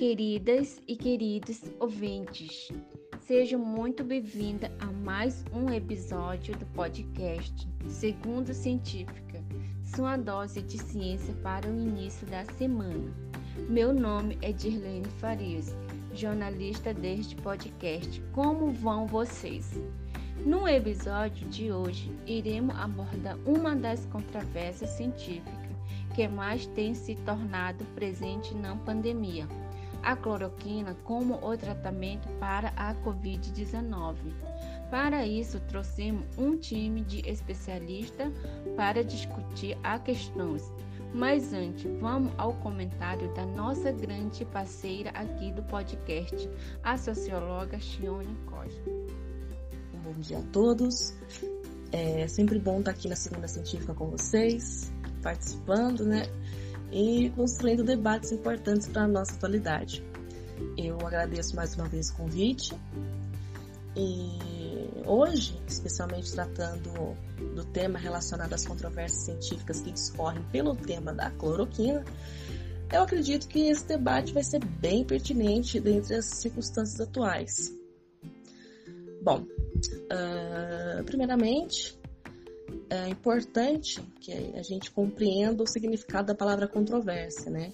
queridas e queridos ouvintes. Sejam muito bem-vindas a mais um episódio do podcast Segundo Científica, sua dose de ciência para o início da semana. Meu nome é Dirlene Farias, jornalista deste podcast. Como vão vocês? No episódio de hoje, iremos abordar uma das controvérsias científicas que mais tem se tornado presente na pandemia, a cloroquina como o tratamento para a Covid-19. Para isso, trouxemos um time de especialistas para discutir a questões. Mas antes, vamos ao comentário da nossa grande parceira aqui do podcast, a socióloga Chione Costa. Bom dia a todos. É sempre bom estar aqui na Segunda Científica com vocês, participando, né? E construindo debates importantes para a nossa atualidade. Eu agradeço mais uma vez o convite e hoje, especialmente tratando do tema relacionado às controvérsias científicas que discorrem pelo tema da cloroquina, eu acredito que esse debate vai ser bem pertinente dentre as circunstâncias atuais. Bom, uh, primeiramente, é importante que a gente compreenda o significado da palavra controvérsia, né?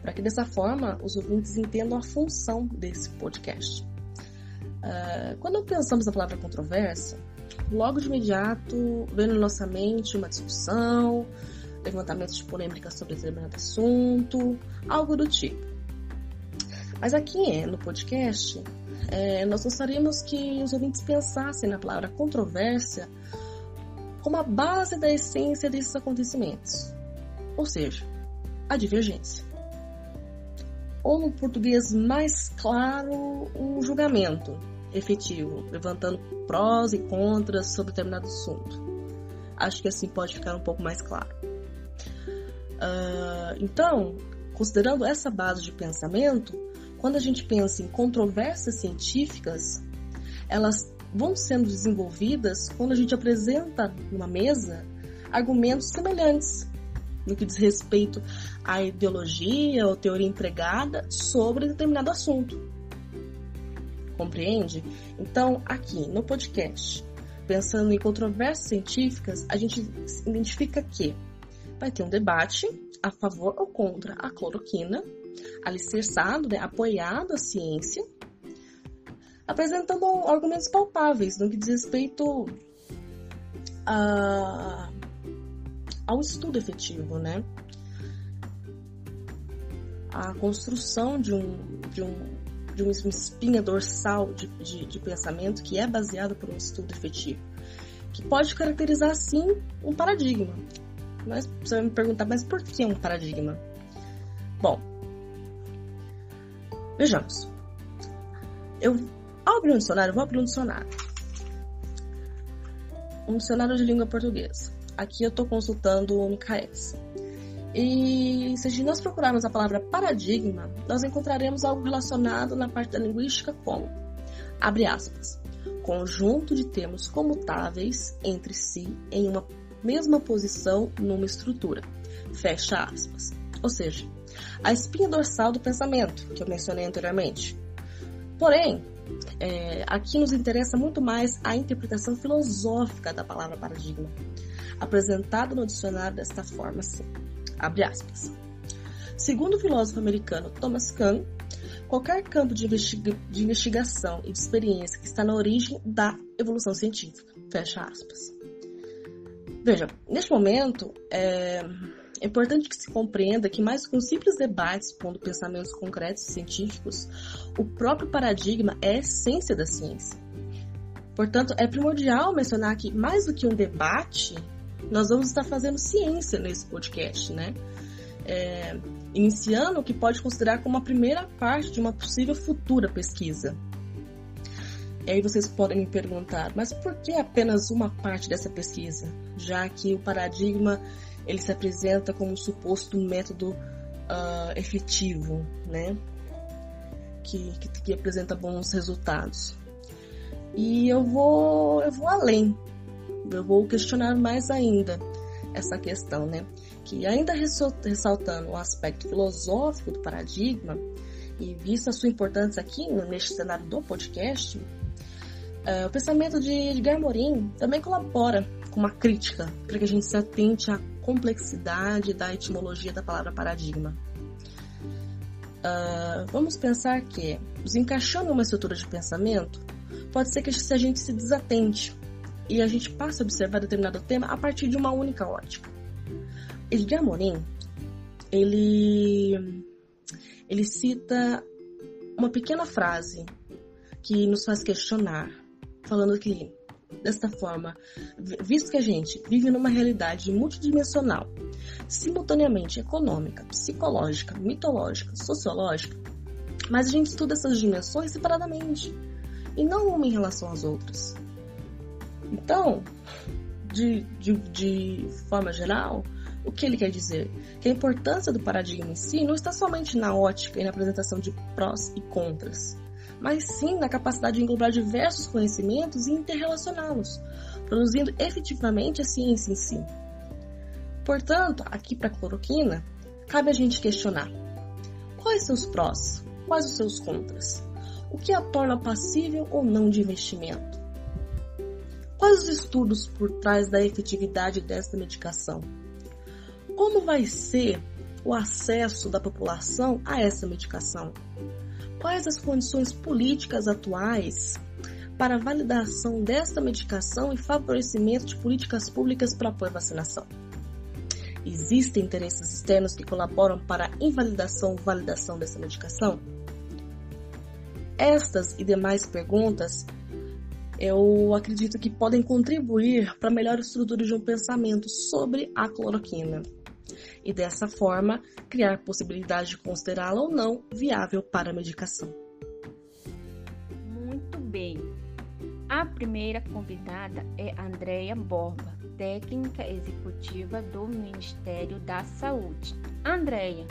Para que dessa forma os ouvintes entendam a função desse podcast. Uh, quando pensamos na palavra controvérsia, logo de imediato vem na nossa mente uma discussão, levantamento de polêmica sobre determinado assunto, algo do tipo. Mas aqui no podcast, é, nós gostaríamos que os ouvintes pensassem na palavra controvérsia como a base da essência desses acontecimentos, ou seja, a divergência. Ou no português mais claro, um julgamento efetivo, levantando prós e contras sobre determinado assunto. Acho que assim pode ficar um pouco mais claro. Uh, então, considerando essa base de pensamento, quando a gente pensa em controvérsias científicas, elas vão sendo desenvolvidas quando a gente apresenta numa mesa argumentos semelhantes no que diz respeito à ideologia ou teoria empregada sobre determinado assunto. Compreende? Então, aqui no podcast, pensando em controvérsias científicas, a gente identifica que vai ter um debate a favor ou contra a cloroquina alicerçado, né, apoiado à ciência, apresentando argumentos palpáveis no que diz respeito a, ao estudo efetivo, né? A construção de um, de um, de uma espinha dorsal de, de, de pensamento que é baseado por um estudo efetivo, que pode caracterizar, sim, um paradigma. Mas você vai me perguntar, mas por que um paradigma? Bom, Vejamos. Eu, abrir um dicionário, vou abrir um dicionário. Um dicionário de língua portuguesa. Aqui eu estou consultando o Micaelis. E se nós procurarmos a palavra paradigma, nós encontraremos algo relacionado na parte da linguística como, abre aspas, conjunto de termos comutáveis entre si em uma mesma posição numa estrutura, fecha aspas. Ou seja, a espinha dorsal do pensamento, que eu mencionei anteriormente. Porém, é, aqui nos interessa muito mais a interpretação filosófica da palavra paradigma, apresentada no dicionário desta forma assim, abre aspas. Segundo o filósofo americano Thomas Kuhn, qualquer campo de, investiga de investigação e de experiência que está na origem da evolução científica, fecha aspas. Veja, neste momento, é, é importante que se compreenda que, mais um simples debate pondo pensamentos concretos e científicos, o próprio paradigma é a essência da ciência. Portanto, é primordial mencionar que, mais do que um debate, nós vamos estar fazendo ciência nesse podcast, né? É, iniciando o que pode considerar como a primeira parte de uma possível futura pesquisa. E aí vocês podem me perguntar, mas por que apenas uma parte dessa pesquisa? Já que o paradigma ele se apresenta como um suposto método uh, efetivo, né? Que, que, que, apresenta bons resultados. E eu vou, eu vou além, eu vou questionar mais ainda essa questão, né? Que ainda ressaltando o aspecto filosófico do paradigma, E vista a sua importância aqui neste cenário do podcast, uh, o pensamento de Edgar Morin também colabora com uma crítica para que a gente se atente à complexidade da etimologia da palavra paradigma. Uh, vamos pensar que, nos encaixando em uma estrutura de pensamento, pode ser que se a gente se desatente e a gente passe a observar determinado tema a partir de uma única ótica. Edgar Morin, ele, ele cita uma pequena frase que nos faz questionar, falando que, desta forma, visto que a gente vive numa realidade multidimensional, simultaneamente econômica, psicológica, mitológica, sociológica, mas a gente estuda essas dimensões separadamente e não uma em relação às outras. Então, de, de, de forma geral, o que ele quer dizer? Que a importância do paradigma em si não está somente na ótica e na apresentação de prós e contras, mas sim na capacidade de englobar diversos conhecimentos e interrelacioná-los, produzindo efetivamente a ciência em si. Portanto, aqui para a cloroquina, cabe a gente questionar quais seus prós, quais os seus contras, o que a torna passível ou não de investimento. Quais os estudos por trás da efetividade desta medicação? Como vai ser o acesso da população a essa medicação? Quais as condições políticas atuais para validação desta medicação e favorecimento de políticas públicas para apoio à vacinação? Existem interesses externos que colaboram para a invalidação ou validação dessa medicação? Estas e demais perguntas eu acredito que podem contribuir para a melhor estrutura de um pensamento sobre a cloroquina e dessa forma criar possibilidade de considerá-la ou não viável para a medicação. Muito bem. A primeira convidada é Andréia Borba, técnica executiva do Ministério da Saúde. Andréia,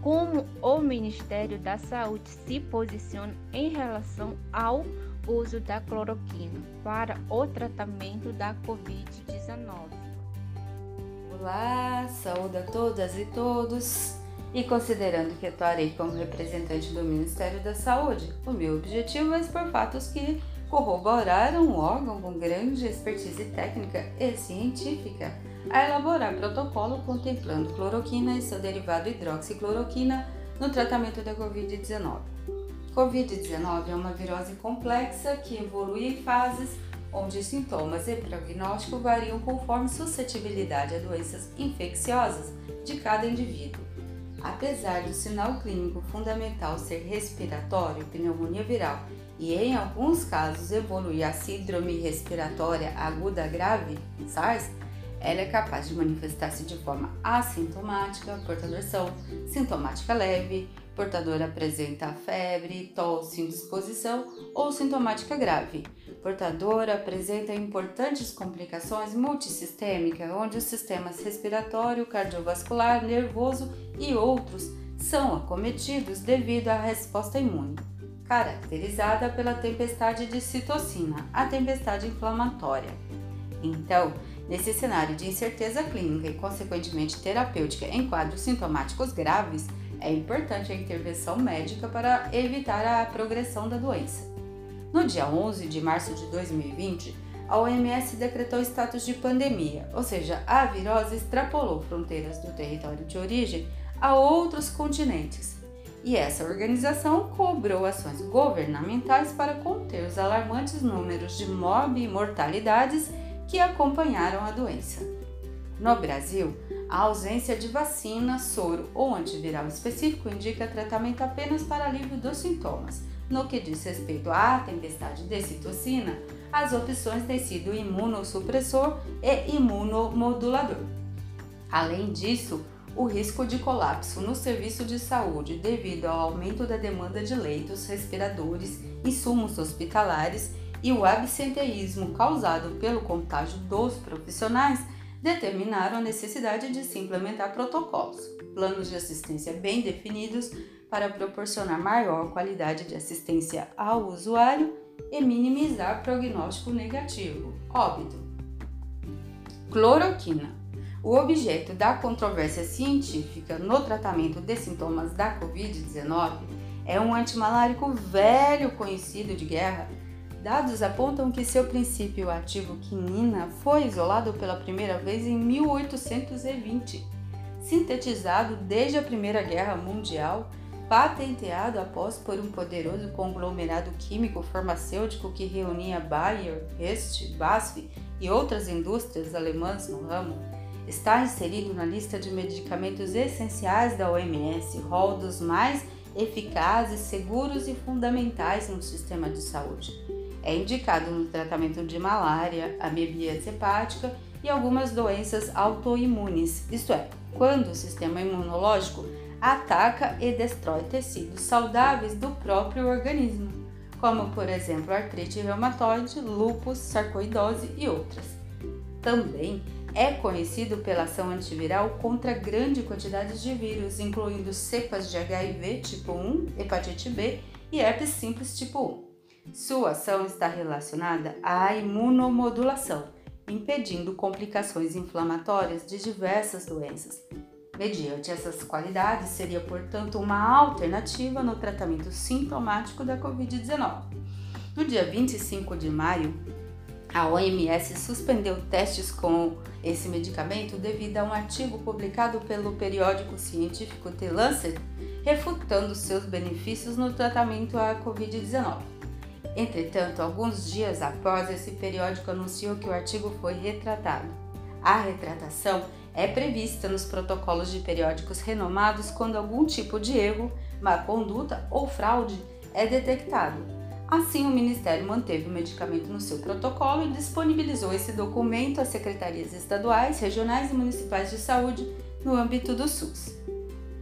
como o Ministério da Saúde se posiciona em relação ao uso da cloroquina para o tratamento da Covid-19? Olá, saúde a todas e todos. E considerando que atuarei como representante do Ministério da Saúde, o meu objetivo é expor fatos que corroboraram um órgão com grande expertise técnica e científica a elaborar protocolo contemplando cloroquina e seu derivado hidroxicloroquina no tratamento da Covid-19. Covid-19 é uma virose complexa que evolui em fases onde sintomas e prognóstico variam conforme suscetibilidade a doenças infecciosas de cada indivíduo. Apesar do sinal clínico fundamental ser respiratório, pneumonia viral, e em alguns casos evoluir a síndrome respiratória aguda grave, SARS, ela é capaz de manifestar-se de forma assintomática, portador são sintomática leve, portador apresenta febre, tosse, indisposição ou sintomática grave. Portador apresenta importantes complicações multissistêmicas, onde os sistemas respiratório, cardiovascular, nervoso e outros são acometidos devido à resposta imune, caracterizada pela tempestade de citocina, a tempestade inflamatória. Então, Nesse cenário de incerteza clínica e, consequentemente, terapêutica em quadros sintomáticos graves, é importante a intervenção médica para evitar a progressão da doença. No dia 11 de março de 2020, a OMS decretou status de pandemia, ou seja, a virose extrapolou fronteiras do território de origem a outros continentes. E essa organização cobrou ações governamentais para conter os alarmantes números de morte e mortalidades que acompanharam a doença. No Brasil, a ausência de vacina, soro ou antiviral específico indica tratamento apenas para alívio dos sintomas. No que diz respeito à tempestade de citocina, as opções têm sido imunossupressor e imunomodulador. Além disso, o risco de colapso no serviço de saúde devido ao aumento da demanda de leitos, respiradores, insumos hospitalares e o absenteísmo causado pelo contágio dos profissionais determinaram a necessidade de se implementar protocolos, planos de assistência bem definidos para proporcionar maior qualidade de assistência ao usuário e minimizar prognóstico negativo, óbito. Cloroquina. O objeto da controvérsia científica no tratamento de sintomas da Covid-19 é um antimalárico velho conhecido de guerra. Dados apontam que seu princípio ativo quinina foi isolado pela primeira vez em 1820, sintetizado desde a Primeira Guerra Mundial, patenteado após por um poderoso conglomerado químico farmacêutico que reunia Bayer, Hest, BASF e outras indústrias alemãs no ramo está inserido na lista de medicamentos essenciais da OMS, rol dos mais eficazes, seguros e fundamentais no sistema de saúde. É indicado no tratamento de malária, amebíase hepática e algumas doenças autoimunes, isto é, quando o sistema imunológico ataca e destrói tecidos saudáveis do próprio organismo, como por exemplo artrite reumatoide, lúpus, sarcoidose e outras. Também é conhecido pela ação antiviral contra grande quantidade de vírus, incluindo cepas de HIV tipo 1, hepatite B e herpes simples tipo 1. Sua ação está relacionada à imunomodulação, impedindo complicações inflamatórias de diversas doenças. Mediante essas qualidades, seria, portanto, uma alternativa no tratamento sintomático da Covid-19. No dia 25 de maio, a OMS suspendeu testes com esse medicamento devido a um artigo publicado pelo periódico científico The Lancet refutando seus benefícios no tratamento à Covid-19. Entretanto, alguns dias após, esse periódico anunciou que o artigo foi retratado. A retratação é prevista nos protocolos de periódicos renomados quando algum tipo de erro, má conduta ou fraude é detectado Assim, o Ministério manteve o medicamento no seu protocolo e disponibilizou esse documento às secretarias estaduais, regionais e municipais de saúde no âmbito do SUS.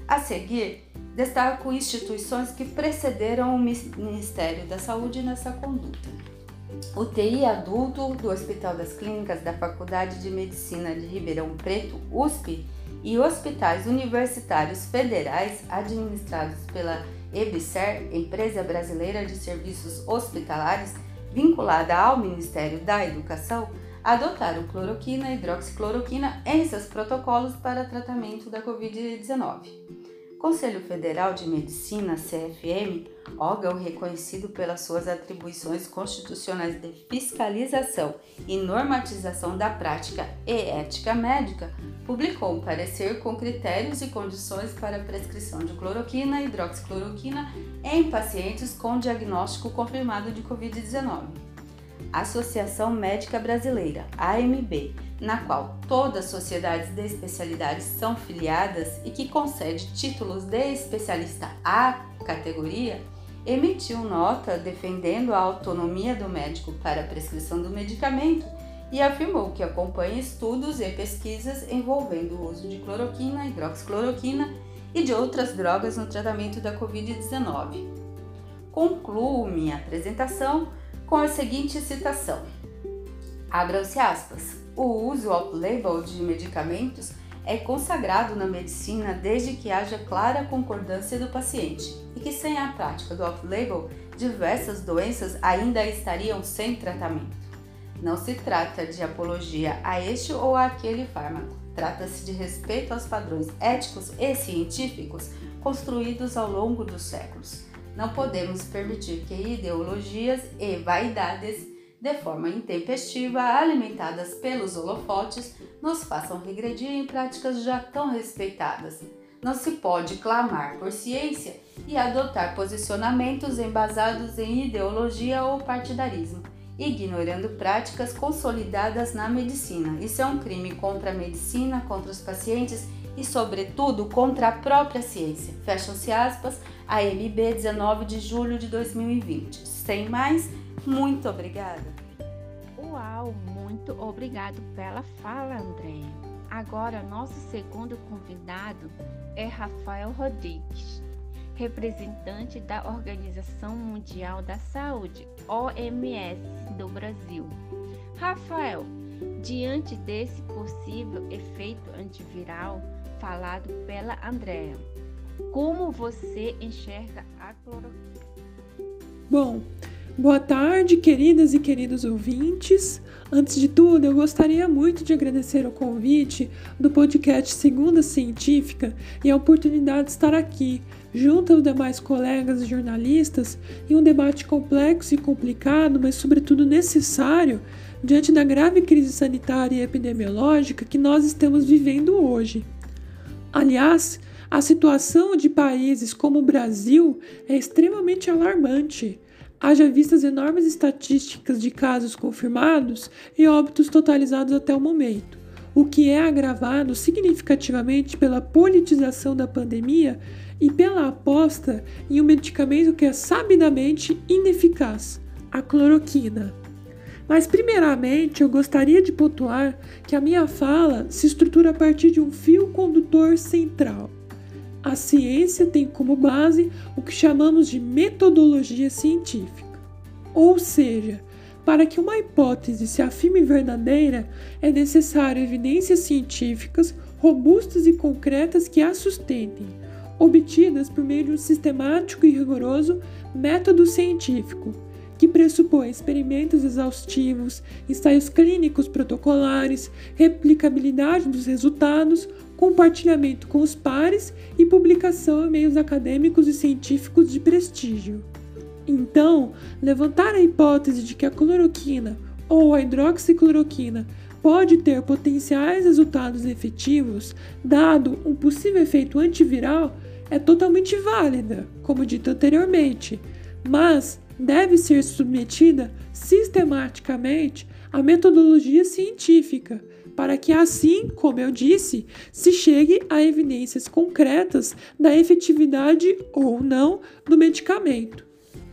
A seguir, destaco instituições que precederam o Ministério da Saúde nessa conduta. O TI adulto do Hospital das Clínicas da Faculdade de Medicina de Ribeirão Preto, USP, e hospitais universitários federais administrados pela EBSER, Empresa Brasileira de Serviços Hospitalares, vinculada ao Ministério da Educação, adotaram cloroquina e hidroxicloroquina em seus protocolos para tratamento da Covid-19. Conselho Federal de Medicina, CFM, órgão reconhecido pelas suas atribuições constitucionais de fiscalização e normatização da prática e ética médica, publicou um parecer com critérios e condições para a prescrição de cloroquina e hidroxicloroquina em pacientes com diagnóstico confirmado de Covid-19. Associação Médica Brasileira, AMB, na qual todas as sociedades de especialidades são filiadas e que concede títulos de especialista à categoria, emitiu nota defendendo a autonomia do médico para a prescrição do medicamento e afirmou que acompanha estudos e pesquisas envolvendo o uso de cloroquina, hidroxicloroquina e de outras drogas no tratamento da Covid-19. Concluo minha apresentação com a seguinte citação: Abram-se aspas. O uso off-label de medicamentos é consagrado na medicina desde que haja clara concordância do paciente e que sem a prática do off-label, diversas doenças ainda estariam sem tratamento. Não se trata de apologia a este ou aquele fármaco, trata-se de respeito aos padrões éticos e científicos construídos ao longo dos séculos. Não podemos permitir que ideologias e vaidades de forma intempestiva, alimentadas pelos holofotes, nos façam regredir em práticas já tão respeitadas. Não se pode clamar por ciência e adotar posicionamentos embasados em ideologia ou partidarismo, ignorando práticas consolidadas na medicina. Isso é um crime contra a medicina, contra os pacientes e, sobretudo, contra a própria ciência. Fecham-se aspas, AMB 19 de julho de 2020. Sem mais, muito obrigada. Uau, muito obrigado pela fala, André. Agora, nosso segundo convidado é Rafael Rodrigues, representante da Organização Mundial da Saúde, OMS, do Brasil. Rafael, diante desse possível efeito antiviral falado pela Andrea, como você enxerga a cloroquina? Bom, Boa tarde, queridas e queridos ouvintes. Antes de tudo, eu gostaria muito de agradecer o convite do podcast Segunda Científica e a oportunidade de estar aqui junto aos demais colegas jornalistas, em um debate complexo e complicado, mas sobretudo necessário, diante da grave crise sanitária e epidemiológica que nós estamos vivendo hoje. Aliás, a situação de países como o Brasil é extremamente alarmante. Haja vistas enormes estatísticas de casos confirmados e óbitos totalizados até o momento, o que é agravado significativamente pela politização da pandemia e pela aposta em um medicamento que é sabidamente ineficaz, a cloroquina. Mas, primeiramente, eu gostaria de pontuar que a minha fala se estrutura a partir de um fio condutor central. A ciência tem como base o que chamamos de metodologia científica. Ou seja, para que uma hipótese se afirme verdadeira, é necessário evidências científicas robustas e concretas que a sustentem, obtidas por meio de um sistemático e rigoroso método científico que pressupõe experimentos exaustivos, ensaios clínicos protocolares, replicabilidade dos resultados, compartilhamento com os pares e publicação em meios acadêmicos e científicos de prestígio. Então, levantar a hipótese de que a cloroquina ou a hidroxicloroquina pode ter potenciais resultados efetivos, dado um possível efeito antiviral, é totalmente válida, como dito anteriormente, mas deve ser submetida sistematicamente à metodologia científica, para que assim, como eu disse, se chegue a evidências concretas da efetividade ou não do medicamento.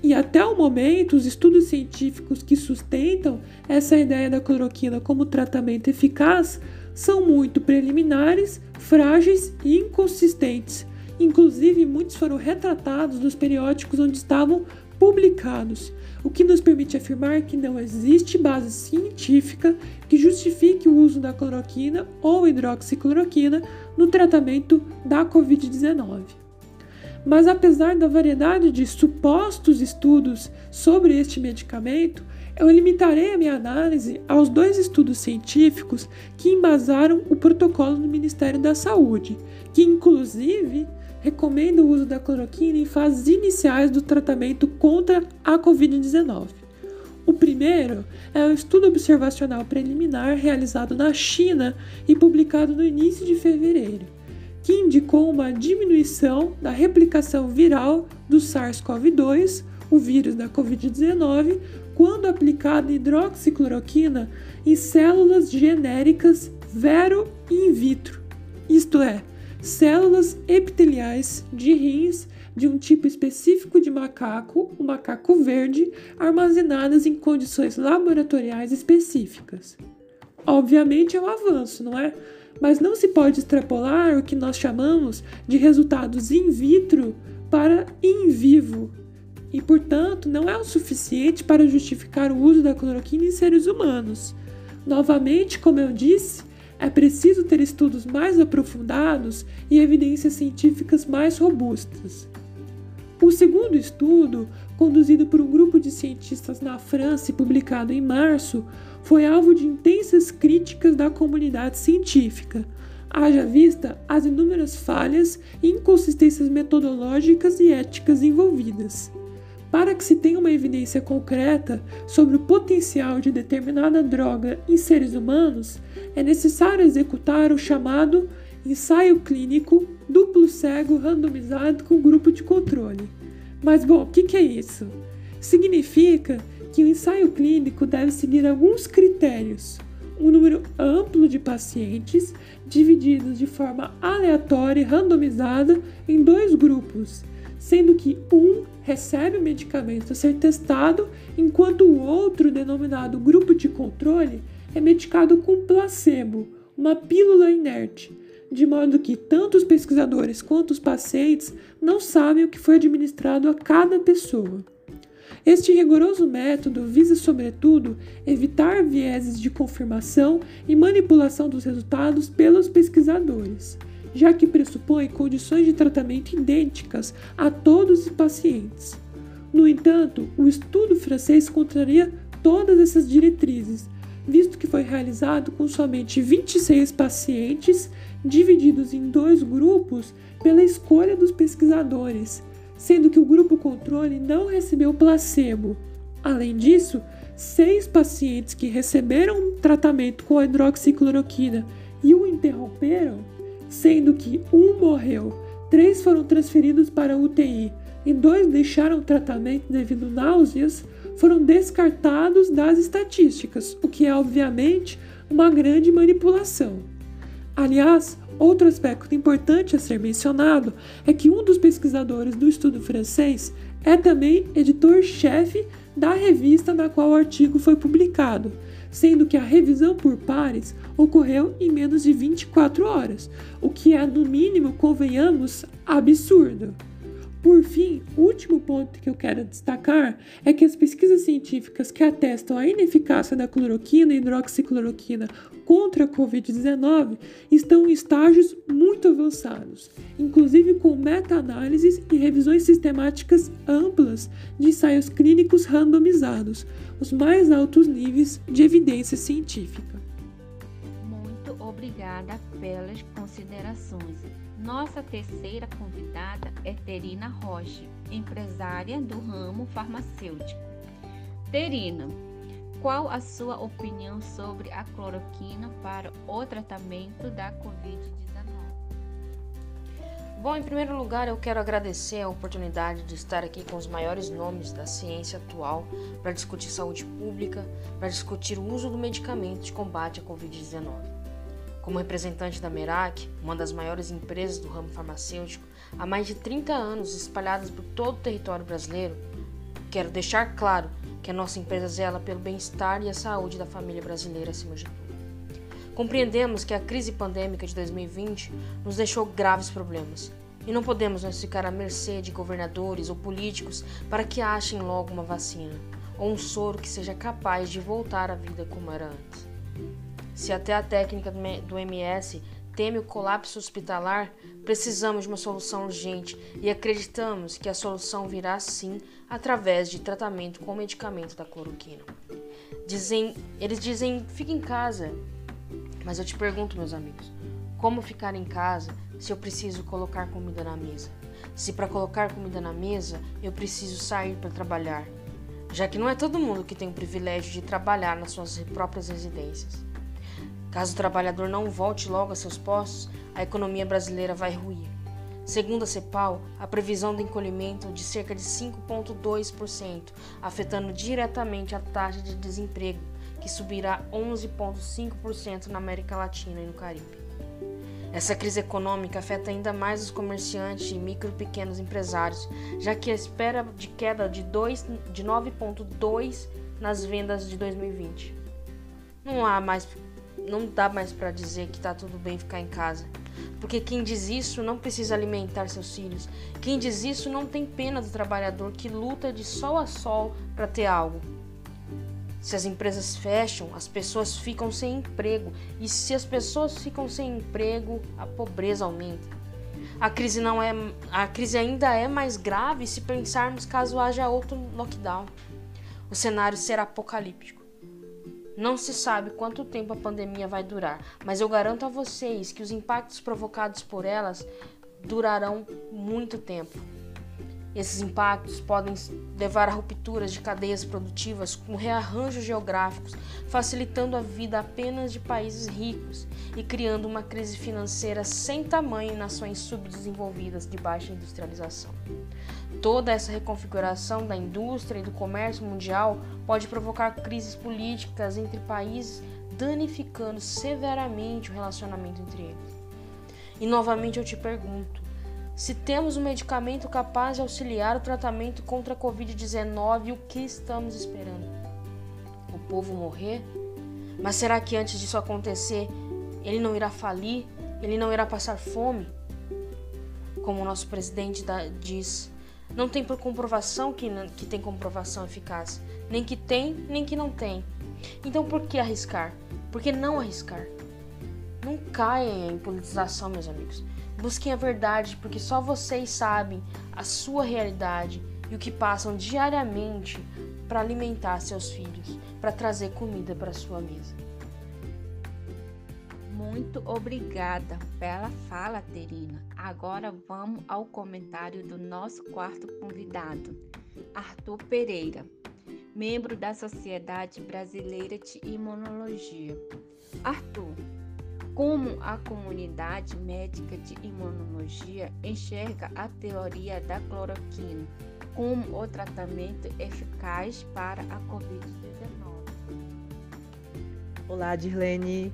E até o momento, os estudos científicos que sustentam essa ideia da cloroquina como tratamento eficaz são muito preliminares, frágeis e inconsistentes. Inclusive, muitos foram retratados nos periódicos onde estavam publicados, o que nos permite afirmar que não existe base científica que justifique o uso da cloroquina ou hidroxicloroquina no tratamento da Covid-19. Mas apesar da variedade de supostos estudos sobre este medicamento, eu limitarei a minha análise aos dois estudos científicos que embasaram o protocolo do Ministério da Saúde, que inclusive recomenda o uso da cloroquina em fases iniciais do tratamento contra a Covid-19. O primeiro é o estudo observacional preliminar realizado na China e publicado no início de fevereiro, que indicou uma diminuição da replicação viral do SARS-CoV-2, o vírus da Covid-19, quando aplicada hidroxicloroquina em células genéricas vero in vitro, isto é, células epiteliais de rins de um tipo específico de macaco, o macaco verde, armazenadas em condições laboratoriais específicas. Obviamente é um avanço, não é? Mas não se pode extrapolar o que nós chamamos de resultados in vitro para in vivo. E, portanto, não é o suficiente para justificar o uso da cloroquina em seres humanos. Novamente, como eu disse, é preciso ter estudos mais aprofundados e evidências científicas mais robustas. O segundo estudo, conduzido por um grupo de cientistas na França e publicado em março, foi alvo de intensas críticas da comunidade científica, haja vista as inúmeras falhas e inconsistências metodológicas e éticas envolvidas. Para que se tenha uma evidência concreta sobre o potencial de determinada droga em seres humanos, é necessário executar o chamado ensaio clínico duplo cego randomizado com grupo de controle. Mas, bom, o que, é isso? Significa que o ensaio clínico deve seguir alguns critérios. Um número amplo de pacientes, divididos de forma aleatória e randomizada em dois grupos, sendo que um recebe o medicamento a ser testado, enquanto o outro, denominado grupo de controle, é medicado com placebo, uma pílula inerte, de modo que tanto os pesquisadores quanto os pacientes não sabem o que foi administrado a cada pessoa. Este rigoroso método visa, sobretudo, evitar vieses de confirmação e manipulação dos resultados pelos pesquisadores, já que pressupõe condições de tratamento idênticas a todos os pacientes. No entanto, o estudo francês contraria todas essas diretrizes, visto que foi realizado com somente 26 pacientes, divididos em dois grupos pela escolha dos pesquisadores, sendo que o grupo controle não recebeu placebo. Além disso, seis pacientes que receberam tratamento com hidroxicloroquina e o interromperam, sendo que um morreu, três foram transferidos para UTI e dois deixaram o tratamento devido a náuseas, foram descartados das estatísticas, o que é obviamente uma grande manipulação. Aliás, outro aspecto importante a ser mencionado é que um dos pesquisadores do estudo francês é também editor-chefe da revista na qual o artigo foi publicado, sendo que a revisão por pares ocorreu em menos de 24 horas, o que é, no mínimo, convenhamos, absurdo. Por fim, o último ponto que eu quero destacar é que as pesquisas científicas que atestam a ineficácia da cloroquina e hidroxicloroquina contra a Covid-19 estão em estágios muito avançados, inclusive com meta-análises e revisões sistemáticas amplas de ensaios clínicos randomizados, os mais altos níveis de evidência científica. Muito obrigada pelas considerações. Nossa terceira convidada é Terina Rocha, empresária do ramo farmacêutico. Terina, qual a sua opinião sobre a cloroquina para o tratamento da Covid-19? Bom, em primeiro lugar, eu quero agradecer a oportunidade de estar aqui com os maiores nomes da ciência atual para discutir saúde pública, para discutir o uso do medicamento de combate à Covid-19. Como representante da Merak, uma das maiores empresas do ramo farmacêutico, há mais de 30 anos espalhadas por todo o território brasileiro, quero deixar claro que a nossa empresa zela pelo bem-estar e a saúde da família brasileira acima de tudo. Compreendemos que a crise pandêmica de 2020 nos deixou graves problemas e não podemos nos ficar à mercê de governadores ou políticos para que achem logo uma vacina ou um soro que seja capaz de voltar à vida como era antes. Se até a técnica do MS teme o colapso hospitalar, precisamos de uma solução urgente e acreditamos que a solução virá sim através de tratamento com medicamento da cloroquina. Dizem, eles dizem, fique em casa. Mas eu te pergunto, meus amigos, como ficar em casa se eu preciso colocar comida na mesa? Se para colocar comida na mesa eu preciso sair para trabalhar, já que não é todo mundo que tem o privilégio de trabalhar nas suas próprias residências. Caso o trabalhador não volte logo a seus postos, a economia brasileira vai ruir. Segundo a CEPAL, a previsão do encolhimento é de cerca de 5,2%, afetando diretamente a taxa de desemprego, que subirá 11,5% na América Latina e no Caribe. Essa crise econômica afeta ainda mais os comerciantes e micro e pequenos empresários, já que a espera de queda de, de 9,2% nas vendas de 2020. Não há mais não dá mais para dizer que tá tudo bem ficar em casa. Porque quem diz isso não precisa alimentar seus filhos. Quem diz isso não tem pena do trabalhador que luta de sol a sol para ter algo. Se as empresas fecham, as pessoas ficam sem emprego. E se as pessoas ficam sem emprego, a pobreza aumenta. A crise não é, a crise ainda é mais grave se pensarmos caso haja outro lockdown. O cenário será apocalíptico. Não se sabe quanto tempo a pandemia vai durar, mas eu garanto a vocês que os impactos provocados por elas durarão muito tempo. Esses impactos podem levar a rupturas de cadeias produtivas com rearranjos geográficos, facilitando a vida apenas de países ricos e criando uma crise financeira sem tamanho em nações subdesenvolvidas de baixa industrialização. Toda essa reconfiguração da indústria e do comércio mundial pode provocar crises políticas entre países, danificando severamente o relacionamento entre eles. E novamente eu te pergunto: se temos um medicamento capaz de auxiliar o tratamento contra a Covid-19, o que estamos esperando? O povo morrer? Mas será que antes disso acontecer, ele não irá falir? Ele não irá passar fome? Como o nosso presidente diz, não tem por comprovação que, que tem comprovação eficaz. Nem que tem, nem que não tem. Então por que arriscar? Por que não arriscar? Não caia em politização, meus amigos. Busquem a verdade, porque só vocês sabem a sua realidade e o que passam diariamente para alimentar seus filhos, para trazer comida para sua mesa. Muito obrigada pela fala, Terina. Agora vamos ao comentário do nosso quarto convidado, Arthur Pereira, membro da Sociedade Brasileira de Imunologia. Arthur, como a comunidade médica de imunologia enxerga a teoria da cloroquina como o tratamento eficaz para a Covid-19? Olá, Dirlene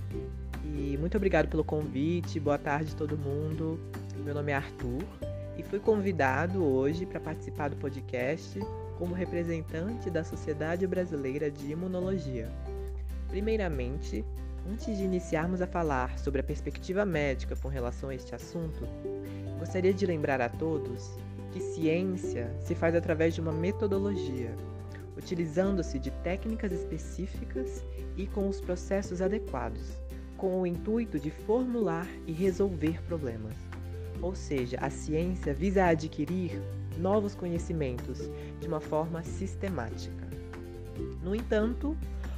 e muito obrigado pelo convite. Boa tarde, todo mundo. Meu nome é Arthur e fui convidado hoje para participar do podcast como representante da Sociedade Brasileira de Imunologia. Primeiramente, antes de iniciarmos a falar sobre a perspectiva médica com relação a este assunto, gostaria de lembrar a todos que ciência se faz através de uma metodologia, utilizando-se de técnicas específicas e com os processos adequados com o intuito de formular e resolver problemas. Ou seja, a ciência visa adquirir novos conhecimentos de uma forma sistemática. No entanto,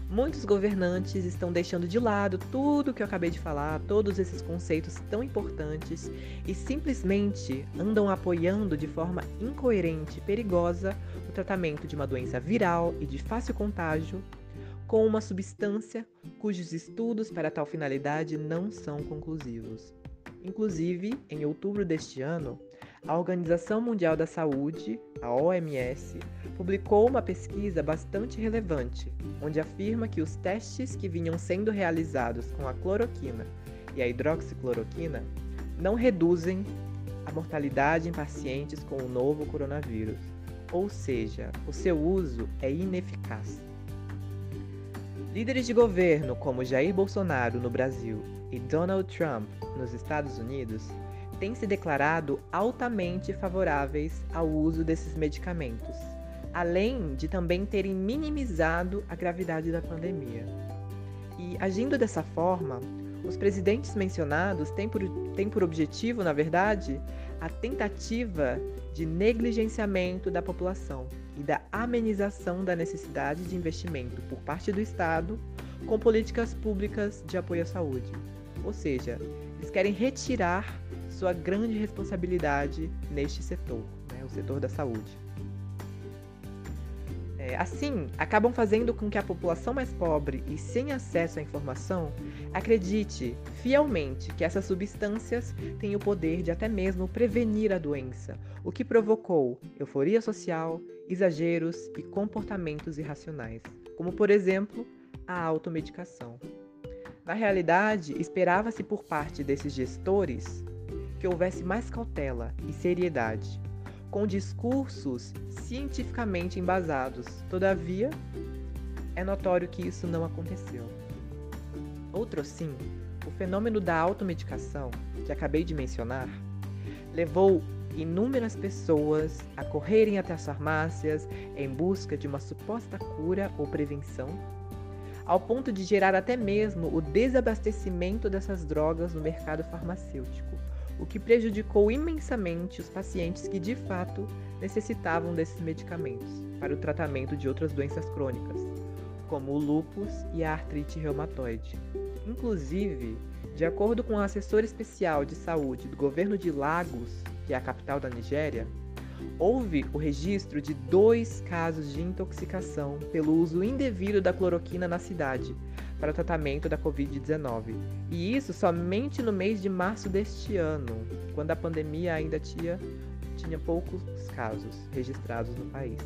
muitos governantes estão deixando de lado tudo o que eu acabei de falar, todos esses conceitos tão importantes e simplesmente andam apoiando de forma incoerente e perigosa o tratamento de uma doença viral e de fácil contágio com uma substância cujos estudos para tal finalidade não são conclusivos. Inclusive, em outubro deste ano, a Organização Mundial da Saúde, a OMS, publicou uma pesquisa bastante relevante, onde afirma que os testes que vinham sendo realizados com a cloroquina e a hidroxicloroquina não reduzem a mortalidade em pacientes com o novo coronavírus, ou seja, o seu uso é ineficaz. Líderes de governo como Jair Bolsonaro no Brasil e Donald Trump nos Estados Unidos têm se declarado altamente favoráveis ao uso desses medicamentos, além de também terem minimizado a gravidade da pandemia. E agindo dessa forma, os presidentes mencionados têm por, têm por objetivo, na verdade, a tentativa de negligenciamento da população e da amenização da necessidade de investimento por parte do Estado com políticas públicas de apoio à saúde. Ou seja, eles querem retirar sua grande responsabilidade neste setor, né, o setor da saúde. É, assim, acabam fazendo com que a população mais pobre e sem acesso à informação acredite fielmente que essas substâncias têm o poder de até mesmo prevenir a doença, o que provocou euforia social, exageros e comportamentos irracionais, como por exemplo a automedicação. Na realidade, esperava-se por parte desses gestores que houvesse mais cautela e seriedade com discursos cientificamente embasados. Todavia, é notório que isso não aconteceu. Outro sim, o fenômeno da automedicação, que acabei de mencionar, levou inúmeras pessoas a correrem até as farmácias em busca de uma suposta cura ou prevenção, ao ponto de gerar até mesmo o desabastecimento dessas drogas no mercado farmacêutico, o que prejudicou imensamente os pacientes que de fato necessitavam desses medicamentos para o tratamento de outras doenças crônicas, como o lúpus e a artrite reumatoide. Inclusive, de acordo com o assessor especial de saúde do governo de Lagos, que é a capital da Nigéria, houve o registro de dois casos de intoxicação pelo uso indevido da cloroquina na cidade, para o tratamento da Covid-19. E isso somente no mês de março deste ano, quando a pandemia ainda tinha, tinha poucos casos registrados no país.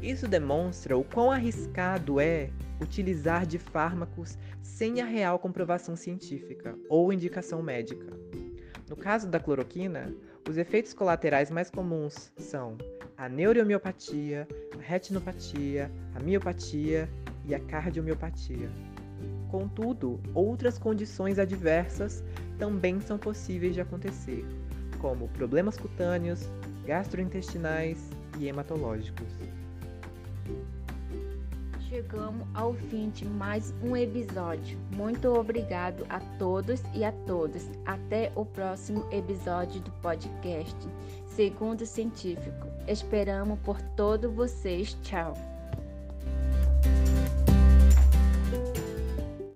Isso demonstra o quão arriscado é utilizar de fármacos sem a real comprovação científica ou indicação médica. No caso da cloroquina, os efeitos colaterais mais comuns são a neuromiopatia, a retinopatia, a miopatia e a cardiomiopatia. Contudo, outras condições adversas também são possíveis de acontecer, como problemas cutâneos, gastrointestinais e hematológicos. Chegamos ao fim de mais um episódio. Muito obrigado a todos e a todas. Até o próximo episódio do podcast Segundo Científico. Esperamos por todos vocês. Tchau.